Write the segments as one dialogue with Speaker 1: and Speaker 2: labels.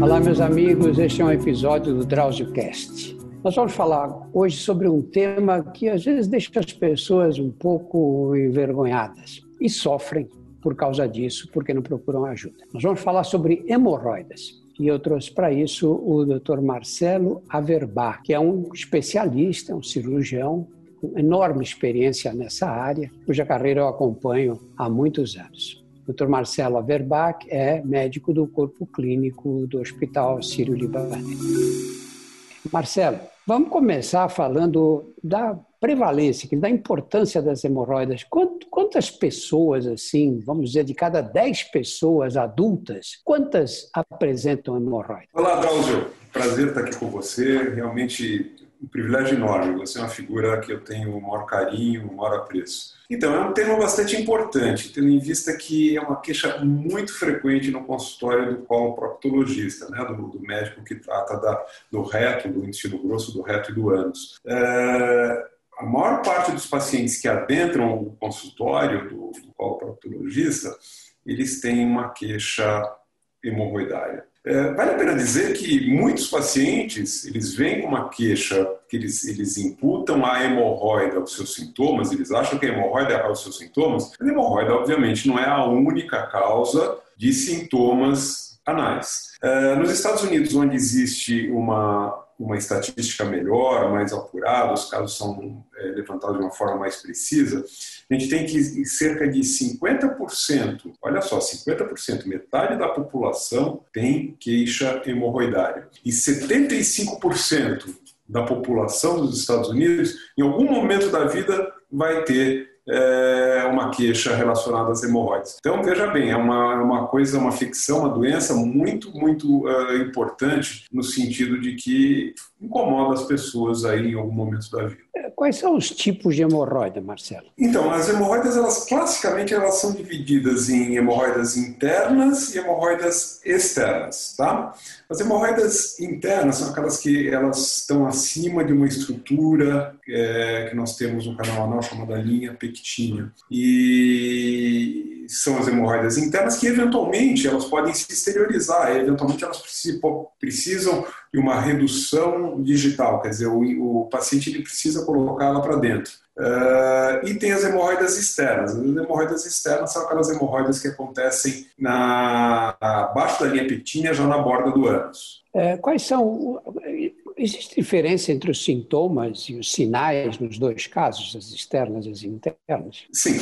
Speaker 1: Olá, meus amigos, este é um episódio do DrauzioCast. Nós vamos falar hoje sobre um tema que às vezes deixa as pessoas um pouco envergonhadas e sofrem por causa disso, porque não procuram ajuda. Nós vamos falar sobre hemorroidas. E eu trouxe para isso o Dr. Marcelo Averbach, que é um especialista, um cirurgião com enorme experiência nessa área, cuja carreira eu acompanho há muitos anos. Dr. Marcelo Averbach é médico do corpo clínico do Hospital Sírio-Libanês. Marcelo, vamos começar falando da prevalência, da importância das hemorroidas. Quantas pessoas, assim, vamos dizer, de cada 10 pessoas adultas, quantas apresentam hemorroidas?
Speaker 2: Olá, Drauzio. Prazer estar aqui com você. Realmente um privilégio enorme. Você é uma figura que eu tenho o maior carinho, o maior apreço. Então, é um tema bastante importante, tendo em vista que é uma queixa muito frequente no consultório do coloproctologista, né, do, do médico que trata da, do reto, do intestino grosso, do reto e do ânus. É, a maior parte dos pacientes que adentram o consultório do, do coloproctologista, eles têm uma queixa hemorroidária. É, vale a pena dizer que muitos pacientes, eles vêm com uma queixa que eles, eles imputam a hemorroida aos seus sintomas, eles acham que a hemorroida é aos seus sintomas. A hemorroida, obviamente, não é a única causa de sintomas anais. É, nos Estados Unidos, onde existe uma uma estatística melhor, mais apurada, os casos são é, levantados de uma forma mais precisa, a gente tem que cerca de 50%, olha só, 50%, metade da população tem queixa hemorroidária. E 75% da população dos Estados Unidos, em algum momento da vida, vai ter é, uma queixa relacionada às hemorroides. Então, veja bem, é uma, é uma coisa, uma ficção, uma doença muito, muito uh, importante no sentido de que incomoda as pessoas aí em algum momento da vida.
Speaker 1: Quais são os tipos de hemorroida, Marcelo?
Speaker 2: Então, as hemorroidas, elas classicamente elas são divididas em hemorroidas internas e hemorroidas externas, tá? As hemorroidas internas são aquelas que elas estão acima de uma estrutura é, que nós temos no canal anal chamada linha pectínea. E são as hemorroidas internas que eventualmente elas podem se exteriorizar, eventualmente elas precisam de uma redução digital, quer dizer, o, o paciente ele precisa colocá-la para dentro. Uh, e tem as hemorroidas externas. As hemorroidas externas são aquelas hemorroidas que acontecem na, abaixo da linha pectínea, já na borda do ânus.
Speaker 1: É, quais são. Existe diferença entre os sintomas e os sinais nos dois casos, as externas e as internas?
Speaker 2: Sim.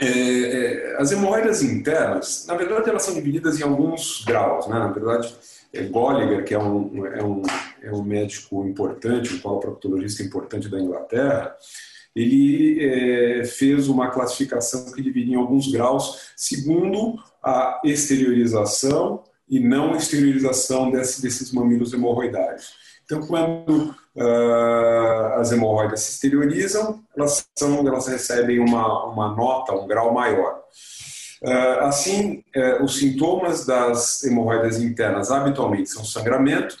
Speaker 2: É, é, as hemorroidas internas, na verdade, elas são divididas em alguns graus. Né? Na verdade, é Golliger, que é um, é, um, é um médico importante, um coloproctologista importante da Inglaterra, ele é, fez uma classificação que dividia em alguns graus segundo a exteriorização e não exteriorização desse, desses mamilos hemorroidários. Então, quando uh, as hemorroidas se exteriorizam, elas, são, elas recebem uma, uma nota, um grau maior. Uh, assim, uh, os sintomas das hemorroidas internas habitualmente são sangramento,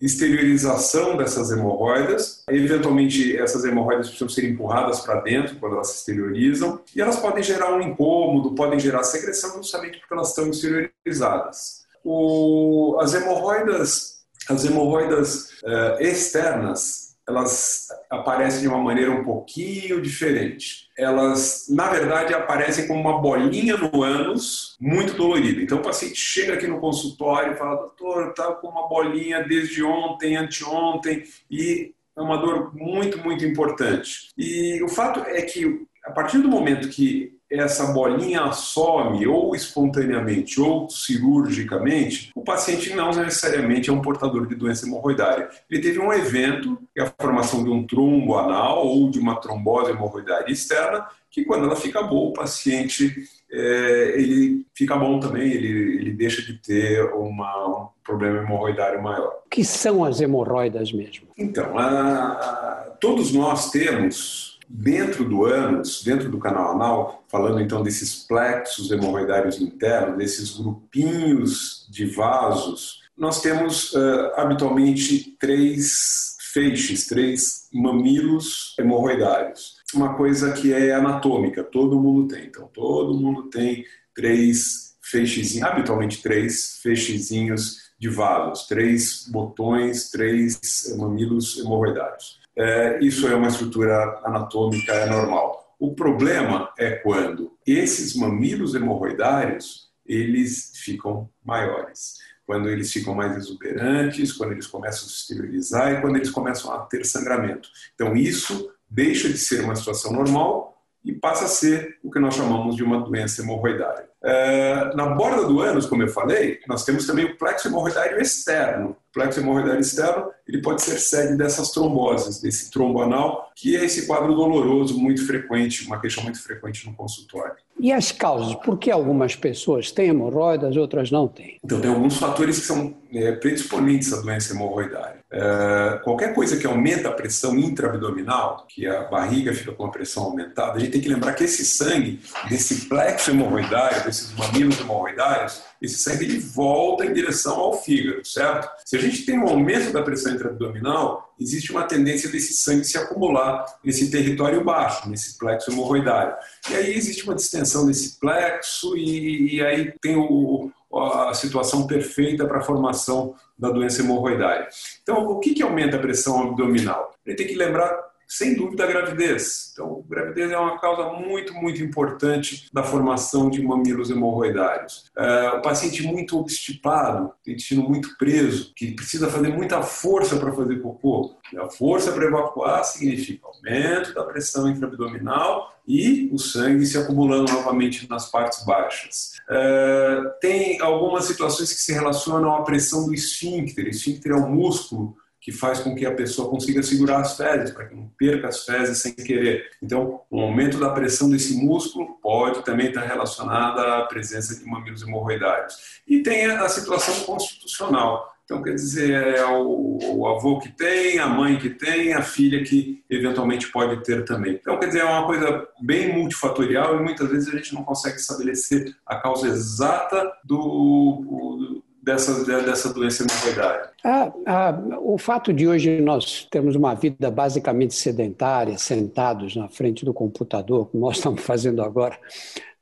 Speaker 2: exteriorização dessas hemorroidas. Eventualmente, essas hemorroidas precisam ser empurradas para dentro quando elas se exteriorizam. E elas podem gerar um incômodo, podem gerar secreção justamente porque elas estão exteriorizadas. O, as hemorroidas, as hemorroidas uh, externas, elas aparecem de uma maneira um pouquinho diferente. Elas, na verdade, aparecem como uma bolinha no ânus, muito dolorida. Então o paciente chega aqui no consultório e fala: doutor, está com uma bolinha desde ontem, anteontem, e é uma dor muito, muito importante. E o fato é que, a partir do momento que essa bolinha some ou espontaneamente ou cirurgicamente, o paciente não necessariamente é um portador de doença hemorroidária. Ele teve um evento, que é a formação de um trombo anal ou de uma trombose hemorroidária externa, que quando ela fica boa, o paciente é, ele fica bom também, ele, ele deixa de ter uma, um problema hemorroidário maior.
Speaker 1: O que são as hemorroidas mesmo?
Speaker 2: Então, a, todos nós temos Dentro do ânus, dentro do canal anal, falando então desses plexos hemorroidários internos, desses grupinhos de vasos, nós temos uh, habitualmente três feixes, três mamilos hemorroidários. uma coisa que é anatômica, todo mundo tem. Então, todo mundo tem três feixezinhos, habitualmente três feixezinhos de vasos, três botões, três mamilos hemorroidários. É, isso é uma estrutura anatômica é normal. O problema é quando esses mamilos hemorroidários eles ficam maiores, quando eles ficam mais exuberantes, quando eles começam a se esterilizar e quando eles começam a ter sangramento. Então isso deixa de ser uma situação normal e passa a ser o que nós chamamos de uma doença hemorroidária. É, na borda do ânus, como eu falei, nós temos também o plexo hemorroidário externo. O plexo hemorroidário externo ele pode ser sede dessas tromboses, desse trombo anal, que é esse quadro doloroso muito frequente, uma queixa muito frequente no consultório.
Speaker 1: E as causas? Por que algumas pessoas têm hemorroidas, outras não têm?
Speaker 2: Então, tem alguns fatores que são é, predisponentes à doença hemorroidária. É, qualquer coisa que aumenta a pressão intraabdominal, que a barriga fica com a pressão aumentada, a gente tem que lembrar que esse sangue, desse plexo hemorroidário, desses mamilos hemorroidários, esse sangue ele volta em direção ao fígado, certo? Se a gente tem um aumento da pressão intraabdominal, existe uma tendência desse sangue se acumular nesse território baixo, nesse plexo hemorroidário. E aí existe uma distensão desse plexo e, e aí tem o, a situação perfeita para a formação da doença hemorroidária. Então, o que, que aumenta a pressão abdominal? Ele tem que lembrar sem dúvida, a gravidez. Então, a gravidez é uma causa muito, muito importante da formação de mamilos hemorroidários. É, o paciente muito obstipado, intestino muito preso, que precisa fazer muita força para fazer cocô. A força para evacuar significa aumento da pressão intraabdominal e o sangue se acumulando novamente nas partes baixas. É, tem algumas situações que se relacionam à pressão do esfíncter. O esfíncter é um músculo que faz com que a pessoa consiga segurar as fezes, para que não perca as fezes sem querer. Então, o aumento da pressão desse músculo pode também estar relacionada à presença de mamilos hemorroidários. E tem a situação constitucional. Então, quer dizer, é o, o, avô que tem, a mãe que tem, a filha que eventualmente pode ter também. Então, quer dizer, é uma coisa bem multifatorial e muitas vezes a gente não consegue estabelecer a causa exata do, dessa, dessa doença hemorroidária?
Speaker 1: Ah, ah, o fato de hoje nós termos uma vida basicamente sedentária, sentados na frente do computador, como nós estamos fazendo agora,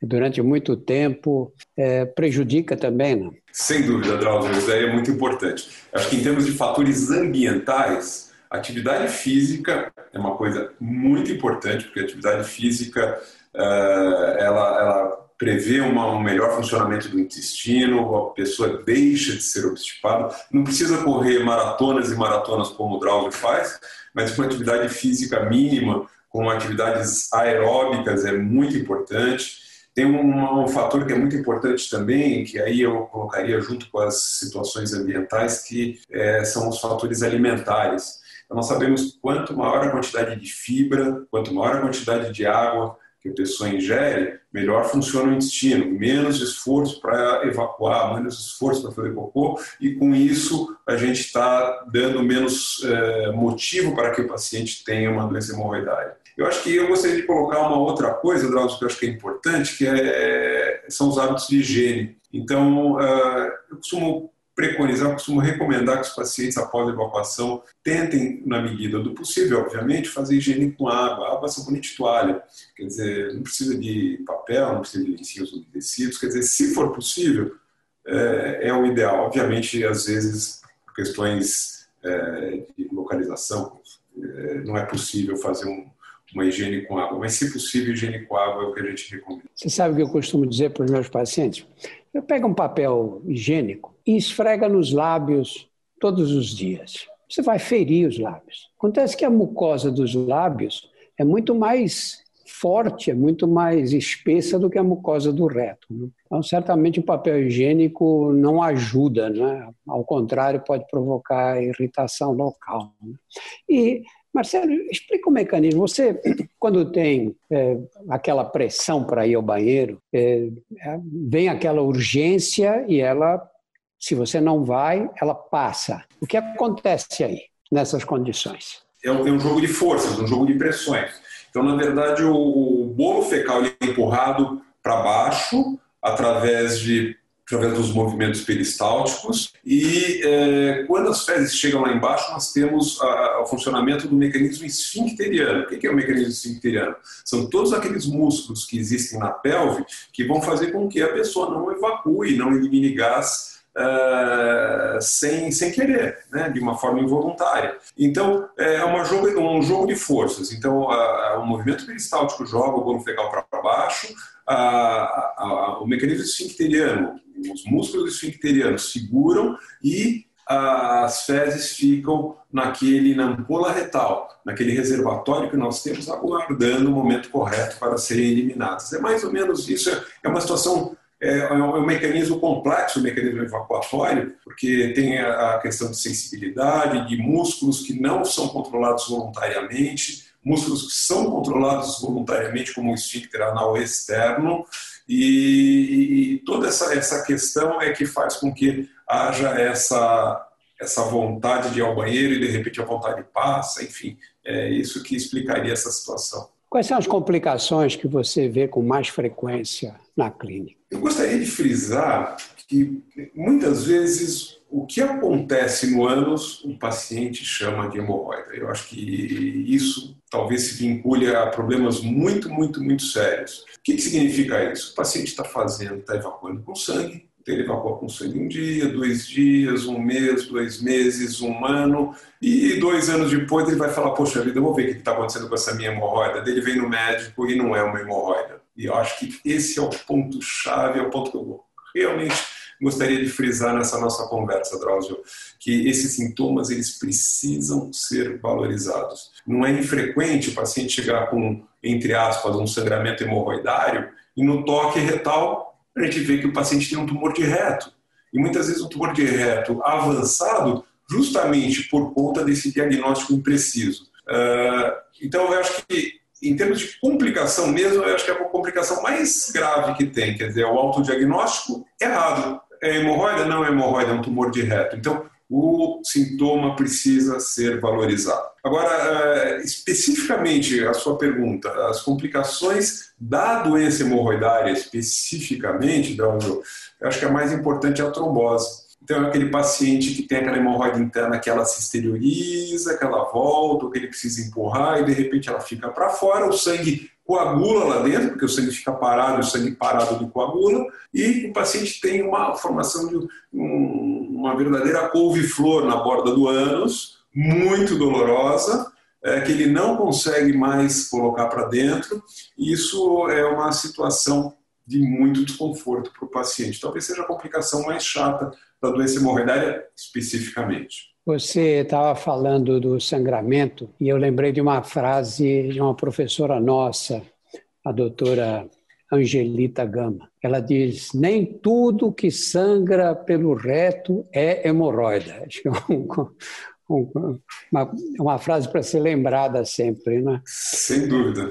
Speaker 1: durante muito tempo, é, prejudica também, não?
Speaker 2: Sem dúvida, Drauzio, isso daí é muito importante. Acho que em termos de fatores ambientais, atividade física é uma coisa muito importante, porque a atividade física, uh, ela, ela prevê uma, um melhor funcionamento do intestino, a pessoa deixa de ser obstipada. Não precisa correr maratonas e maratonas como o Drauzio faz, mas uma atividade física mínima, com atividades aeróbicas, é muito importante. Tem um, um, fator que é muito importante também, que aí eu colocaria junto com as situações ambientais, que é, são os fatores alimentares. Então, nós sabemos quanto maior a quantidade de fibra, quanto maior a quantidade de água, que a pessoa ingere, melhor funciona o intestino, menos esforço para evacuar, menos esforço para fazer cocô, e com isso a gente está dando menos é, motivo para que o paciente tenha uma doença hemorroidária. Eu acho que eu gostaria de colocar uma outra coisa, Drauzio, que eu acho que é importante, que é, são os hábitos de higiene. Então, uh, eu costumo preconizar, costumo recomendar que os pacientes, após a evacuação, tentem, na medida do possível, obviamente, fazer higiene com água, água, sabonete e toalha. Quer dizer, não precisa de papel, não precisa de lencinhos umedecidos. Quer dizer, se for possível, é, é o ideal. Obviamente, às vezes, questões é, de localização, é, não é possível fazer um, uma higiene com água, mas se possível, higiene com água é o que a gente recomenda.
Speaker 1: Você sabe o que eu costumo dizer para os meus pacientes? Eu pego um papel higiênico e esfrega nos lábios todos os dias. Você vai ferir os lábios. Acontece que a mucosa dos lábios é muito mais forte, é muito mais espessa do que a mucosa do reto. Né? Então, certamente o papel higiênico não ajuda, né? ao contrário, pode provocar irritação local. Né? E Marcelo, explica o mecanismo. Você, quando tem é, aquela pressão para ir ao banheiro, é, é, vem aquela urgência e ela, se você não vai, ela passa. O que acontece aí, nessas condições?
Speaker 2: É um, é um jogo de forças, um jogo de pressões. Então, na verdade, o, o bolo fecal é empurrado para baixo através de através dos movimentos peristálticos. E é, quando as fezes chegam lá embaixo, nós temos a, o funcionamento do mecanismo esfincteriano. O que é o mecanismo esfincteriano? São todos aqueles músculos que existem na pelve que vão fazer com que a pessoa não evacue, não elimine gás Uh, sem, sem querer, né, de uma forma involuntária. Então, é um jogo, um jogo de forças. Então, o movimento peristáltico joga o bolo fecal para baixo, o mecanismo esfincteriano os músculos esfincterianos seguram e as fezes ficam naquele, na ampola retal, naquele reservatório que nós temos, aguardando o momento correto para serem eliminadas. É mais ou menos isso, é uma situação, é, é um, mecanismo complexo, o mecanismo evacuatório, porque tem a questão de sensibilidade, de músculos que não são controlados voluntariamente, músculos que são controlados voluntariamente, como o esfíncter anal externo, e, e, toda essa, essa questão é que faz com que haja essa, essa vontade de ir ao banheiro e de repente a vontade passa, enfim, é isso que explicaria essa situação.
Speaker 1: Quais são as complicações que você vê com mais frequência na clínica?
Speaker 2: Eu gostaria de frisar que muitas vezes o que acontece no ânus o paciente chama de hemorroida. Eu acho que isso talvez se vincule a problemas muito, muito, muito sérios que, que significa isso? O paciente está fazendo, está evacuando com sangue, ele evacua com sangue um dia, dois dias, um mês, dois meses, um ano, e dois anos depois ele vai falar, poxa vida, eu vou ver o que está acontecendo com essa minha hemorroida. Ele vem no médico e não é uma hemorroida. E eu acho que esse é o ponto-chave, é o ponto que eu realmente gostaria de frisar nessa nossa conversa, Drauzio, que esses sintomas eles precisam ser valorizados. Não é infrequente o paciente chegar com, entre aspas, um sangramento hemorroidário e no toque retal a gente vê que o paciente tem um tumor de reto. E muitas vezes um tumor de reto avançado justamente por conta desse diagnóstico impreciso. Uh, então, eu acho que em termos de complicação mesmo, eu acho que é a complicação mais grave que tem, quer dizer, é o autodiagnóstico errado. É hemorroida? Não é hemorroida, é um tumor de reto. Então, o sintoma precisa ser valorizado. Agora, eh, especificamente a sua pergunta, as complicações da doença hemorroidária, especificamente, eu acho que a mais importante é a trombose. Então, é aquele paciente que tem aquela hemorroida interna que ela se exterioriza, que ela volta, que ele precisa empurrar e de repente ela fica para fora, o sangue coagula lá dentro, porque o sangue fica parado, o sangue parado do coagula, e o paciente tem uma formação de um, uma verdadeira couve-flor na borda do ânus, muito dolorosa, é, que ele não consegue mais colocar para dentro. Isso é uma situação de muito desconforto para o paciente. Talvez seja a complicação mais chata da doença hemorroidária especificamente.
Speaker 1: Você estava falando do sangramento e eu lembrei de uma frase de uma professora nossa, a doutora Angelita Gama. Ela diz: nem tudo que sangra pelo reto é hemorroida. Acho que é um, um, uma, uma frase para ser lembrada sempre, né?
Speaker 2: Sem dúvida.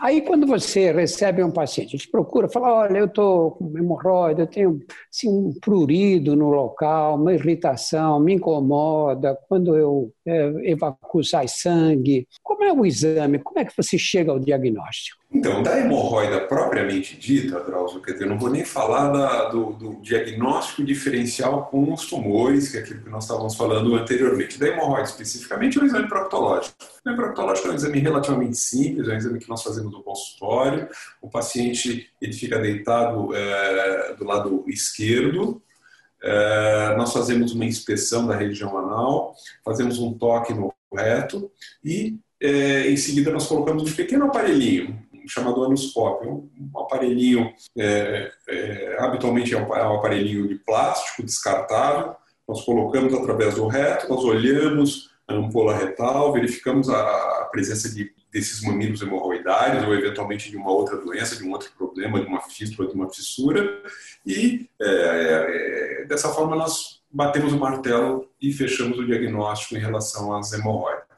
Speaker 1: Aí, quando você recebe um paciente, a procura, fala, olha, eu estou com hemorroida, eu tenho assim, um prurido no local, uma irritação, me incomoda, quando eu é, evacuo sai sangue. Como é o exame? Como é que você chega ao diagnóstico?
Speaker 2: Então, da hemorroida propriamente dita, Drauzio, quer dizer, eu não vou nem falar da, do, do, diagnóstico diferencial com os tumores, que é aquilo que nós estávamos falando anteriormente. Da hemorroida, especificamente, é o exame proctológico. O exame proctológico é um exame relativamente simples, é um exame que nós fazemos no consultório. O paciente ele fica deitado é, do lado esquerdo, é, nós fazemos uma inspeção da região anal, fazemos um toque no reto e, é, em seguida, nós colocamos um pequeno aparelhinho, chamado anoscópio, um aparelhinho, é, é, habitualmente é um, é um aparelhinho de plástico descartável, nós colocamos através do reto, nós olhamos a ampola retal, verificamos a, a presença de, desses mamilos hemorroidários ou eventualmente de uma outra doença, de um outro problema, de uma fístula, de uma fissura, e é, é, dessa forma nós batemos o martelo e fechamos o diagnóstico em relação às hemorroidas.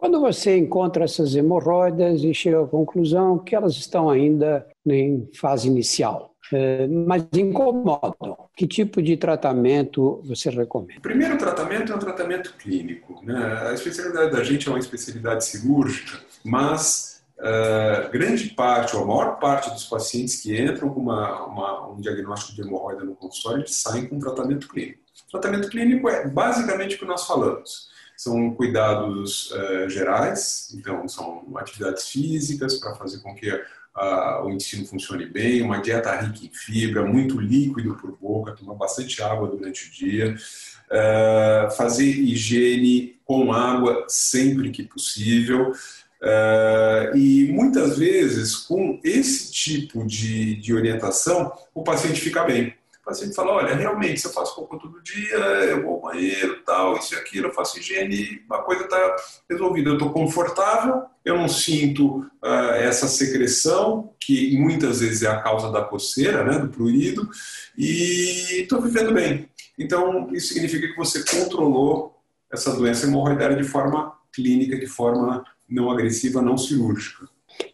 Speaker 1: Quando você encontra essas hemorroidas e chega à conclusão que elas estão ainda em fase inicial, eh, mas incomodam. Que tipo de tratamento você recomenda?
Speaker 2: O primeiro tratamento é um tratamento clínico. Né? A especialidade da gente é uma especialidade cirúrgica, mas uh, grande parte, ou a maior parte dos pacientes que entram com uma, uma, um diagnóstico de hemorroida no consultório, eles saem com tratamento clínico. O tratamento clínico é basicamente o que nós falamos. São cuidados uh, gerais, então são atividades físicas para fazer com que uh, o intestino funcione bem, uma dieta rica em fibra, muito líquido por boca, tomar bastante água durante o dia, uh, fazer higiene com água sempre que possível. Uh, e muitas vezes, com esse tipo de, de orientação, o paciente fica bem. O paciente fala: olha, realmente, se eu faço cocô todo dia, eu vou ao banheiro, tal, isso e aquilo, eu faço higiene, a coisa está resolvida. Eu estou confortável, eu não sinto uh, essa secreção, que muitas vezes é a causa da coceira, né, do prurido, e estou vivendo bem. Então, isso significa que você controlou essa doença hemorroidária de forma clínica, de forma não agressiva, não cirúrgica.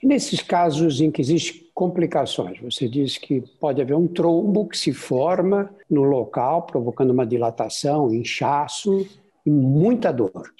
Speaker 1: Nesses casos em que existem complicações, você diz que pode haver um trombo que se forma no local, provocando uma dilatação, inchaço e muita dor.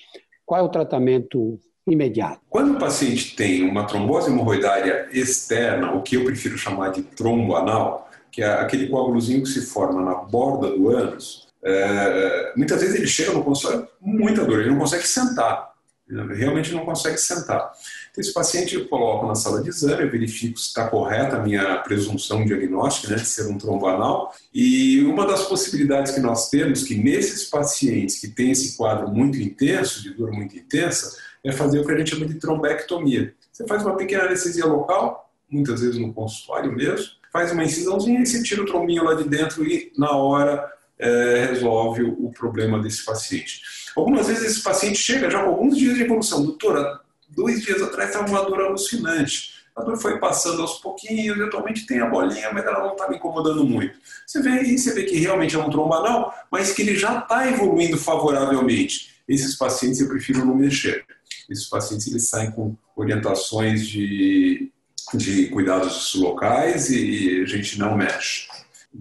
Speaker 1: Qual é o tratamento imediato?
Speaker 2: Quando o paciente tem uma trombose hemorroidária externa, o que eu prefiro chamar de trombo anal, que é aquele coágulozinho que se forma na borda do ânus, é, muitas vezes ele chega no consultório muita dor, ele não consegue sentar realmente não consegue sentar. Então, esse paciente eu coloco na sala de exame, eu verifico se está correta a minha presunção diagnóstica né, de ser um trombanal. E uma das possibilidades que nós temos, que nesses pacientes que têm esse quadro muito intenso, de dor muito intensa, é fazer o que a gente chama de trombectomia. Você faz uma pequena anestesia local, muitas vezes no consultório mesmo, faz uma incisãozinha e você tira o trombinho lá de dentro e na hora é, resolve o problema desse paciente. Algumas vezes esse paciente chega já com alguns dias de evolução. Doutora, dois dias atrás estava uma dor alucinante. A dor foi passando aos pouquinhos, eventualmente tem a bolinha, mas ela não está me incomodando muito. Você vê aí, você vê que realmente é um trombanal, mas que ele já está evoluindo favoravelmente. Esses pacientes eu prefiro não mexer. Esses pacientes eles saem com orientações de, de cuidados locais e a gente não mexe.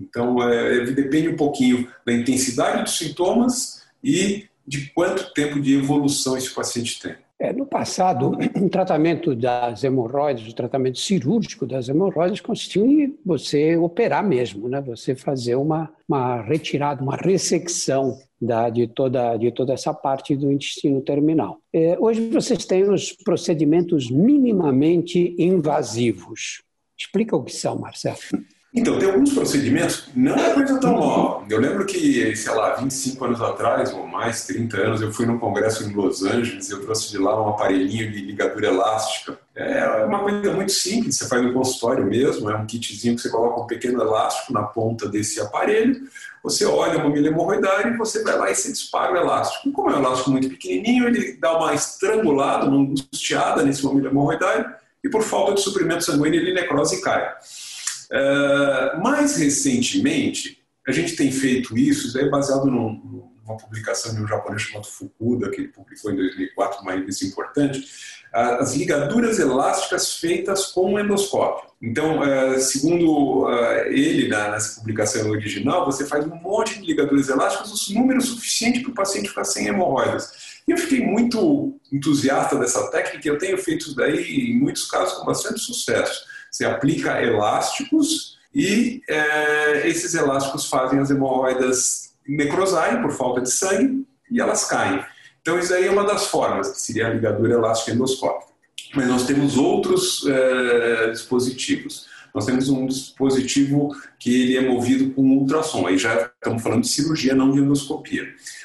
Speaker 2: Então, é, depende um pouquinho da intensidade dos sintomas e de quanto tempo de evolução esse paciente tem.
Speaker 1: É, no passado, o tratamento das hemorroides, o tratamento cirúrgico das hemorroides consistia em você operar mesmo, né? você fazer uma, uma retirada, uma ressecção da, de, toda, de toda essa parte do intestino terminal. É, hoje vocês têm os procedimentos minimamente invasivos. Explica o que são, Marcelo.
Speaker 2: Então, tem alguns procedimentos, não é coisa tão nova. Eu lembro que, sei lá, 25 anos atrás, ou mais, 30 anos, eu fui num congresso em Los Angeles, eu trouxe de lá um aparelhinho de ligadura elástica. É uma coisa muito simples, você faz no consultório mesmo, é um kitzinho que você coloca um pequeno elástico na ponta desse aparelho, você olha uma milha hemorroidária e você vai lá e você dispara o elástico. Como é um elástico muito pequenininho, ele dá uma estrangulada, uma angustiada nesse mamilo hemorroidário e por falta de suprimento sanguíneo ele necrose e cai. Uh, mais recentemente, a gente tem feito isso, isso é baseado num, numa publicação de um japonês chamado Fukuda, que ele publicou em 2004, uma revista importante, as ligaduras elásticas feitas com endoscópio. Então, uh, segundo ele, na, nessa publicação original, você faz um monte de ligaduras elásticas, o número suficiente para o paciente ficar sem hemorroidas. E eu fiquei muito entusiasta dessa técnica, eu tenho feito isso daí, em muitos casos, com bastante sucesso. Você aplica elásticos e é, esses elásticos fazem as hemorroidas necrosarem por falta de sangue e elas caem. Então, isso aí é uma das formas, que seria a ligadura elástica endoscópica. Mas nós temos outros é, dispositivos. Nós temos um dispositivo que ele é movido com ultrassom. Aí já estamos falando de cirurgia, não de endoscopia.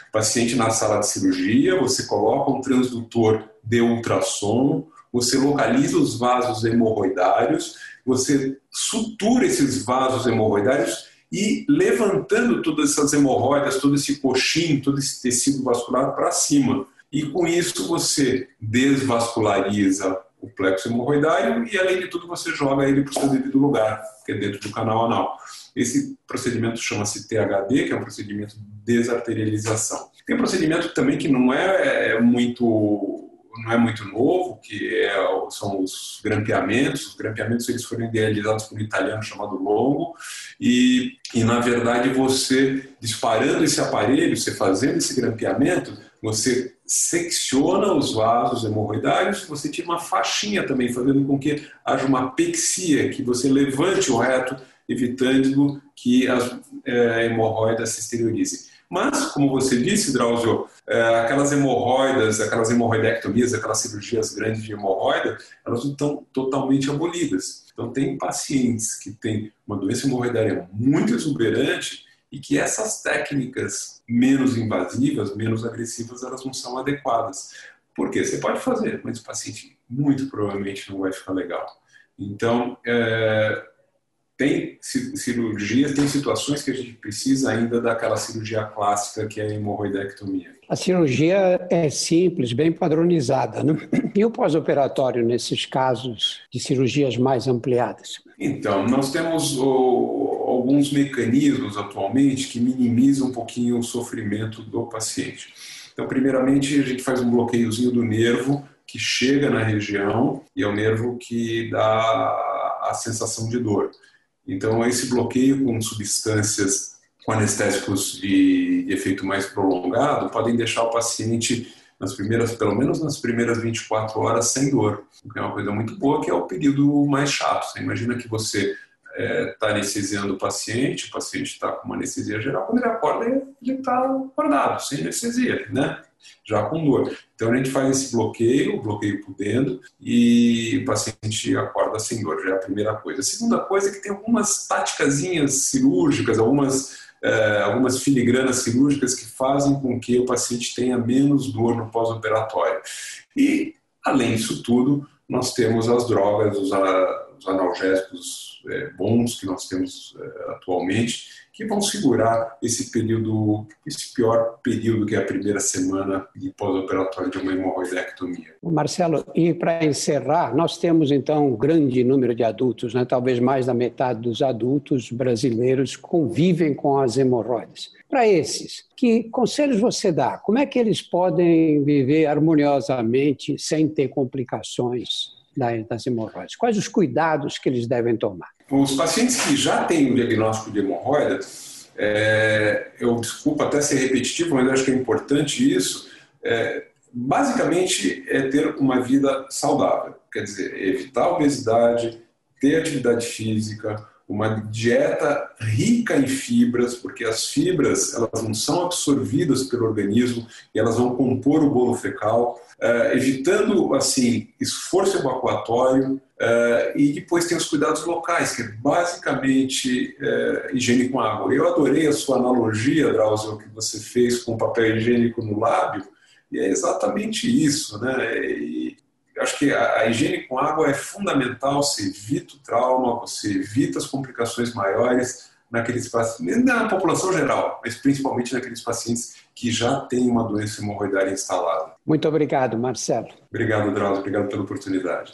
Speaker 2: O paciente na sala de cirurgia, você coloca um transdutor de ultrassom, você localiza os vasos hemorroidários, você sutura esses vasos hemorroidários e levantando todas essas hemorroidas, todo esse coxim, todo esse tecido vascular para cima. E com isso você desvasculariza o plexo hemorroidário e, além de tudo, você joga ele para o seu devido lugar, que é dentro do canal anal. Esse procedimento chama-se THD, que é um procedimento de desarterialização. Tem procedimento também que não é, é muito não é muito novo, que é, são os grampeamentos. Os grampeamentos eles foram idealizados por um italiano chamado Longo e, e, na verdade, você disparando esse aparelho, você fazendo esse grampeamento, você secciona os vasos hemorroidários, você tira uma faixinha também, fazendo com que haja uma pexia, que você levante o reto, evitando que as é, hemorroidas se exteriorizem. Mas, como você disse, Drauzio, é, aquelas hemorroidas, aquelas hemorroidectomias, aquelas cirurgias grandes de hemorroida, elas não estão totalmente abolidas. Então, tem pacientes que têm uma doença hemorroidária muito exuberante e que essas técnicas menos invasivas, menos agressivas, elas não são adequadas. Por quê? Você pode fazer, mas o paciente muito provavelmente não vai ficar legal. Então, é, tem cirurgias, tem situações que a gente precisa ainda daquela cirurgia clássica que é a hemorroidectomia.
Speaker 1: A cirurgia é simples, bem padronizada, né? E o pós-operatório nesses casos de cirurgias mais ampliadas?
Speaker 2: Então, nós temos o, alguns mecanismos atualmente que minimizam um pouquinho o sofrimento do paciente. Então, primeiramente, a gente faz um bloqueiozinho do nervo que chega na região e é o nervo que dá a sensação de dor. Então, esse bloqueio com substâncias com anestésicos de, efeito mais prolongado podem deixar o paciente nas primeiras, pelo menos nas primeiras 24 horas sem dor, o que é uma coisa muito boa, que é o período mais chato. Você imagina que você está é, tá anestesiando o paciente, o paciente está com uma anestesia geral, quando ele acorda, ele está acordado, sem anestesia, né? já com dor. Então a gente faz esse bloqueio, bloqueio por dentro, e o paciente acorda sem dor, já é a primeira coisa. A segunda coisa é que tem algumas táticazinhas cirúrgicas, algumas, é, algumas filigranas cirúrgicas que fazem com que o paciente tenha menos dor no pós-operatório. E, além disso tudo, nós temos as drogas, os, os analgésicos é, bons que nós temos é, atualmente, que vão segurar esse período, esse pior período que é a primeira semana de pós-operatório de uma hemorroidectomia.
Speaker 1: Marcelo, e para encerrar, nós temos então um grande número de adultos, né? talvez mais da metade dos adultos brasileiros convivem com as hemorroidas. Para esses, que conselhos você dá? Como é que eles podem viver harmoniosamente sem ter complicações das hemorroidas? Quais os cuidados que eles devem tomar?
Speaker 2: Os pacientes que já têm o diagnóstico de hemorroida, é, eu desculpa até ser repetitivo, mas acho que é importante isso. É, basicamente é ter uma vida saudável, quer dizer, evitar a obesidade, ter atividade física, uma dieta rica em fibras, porque as fibras elas não são absorvidas pelo organismo e elas vão compor o bolo fecal, uh, evitando assim esforço evacuatório uh, e depois tem os cuidados locais, que é basicamente uh, higiene com água. Eu adorei a sua analogia, Drauzio, que você fez com papel higiênico no lábio, e é exatamente isso, né? E, acho que a, a, higiene com água é fundamental, você evita o trauma, você evita as complicações maiores naqueles pacientes, na população geral, mas principalmente naqueles pacientes que já têm uma doença hemorroidária instalada.
Speaker 1: Muito obrigado, Marcelo.
Speaker 2: Obrigado, Drauzio. Obrigado pela oportunidade.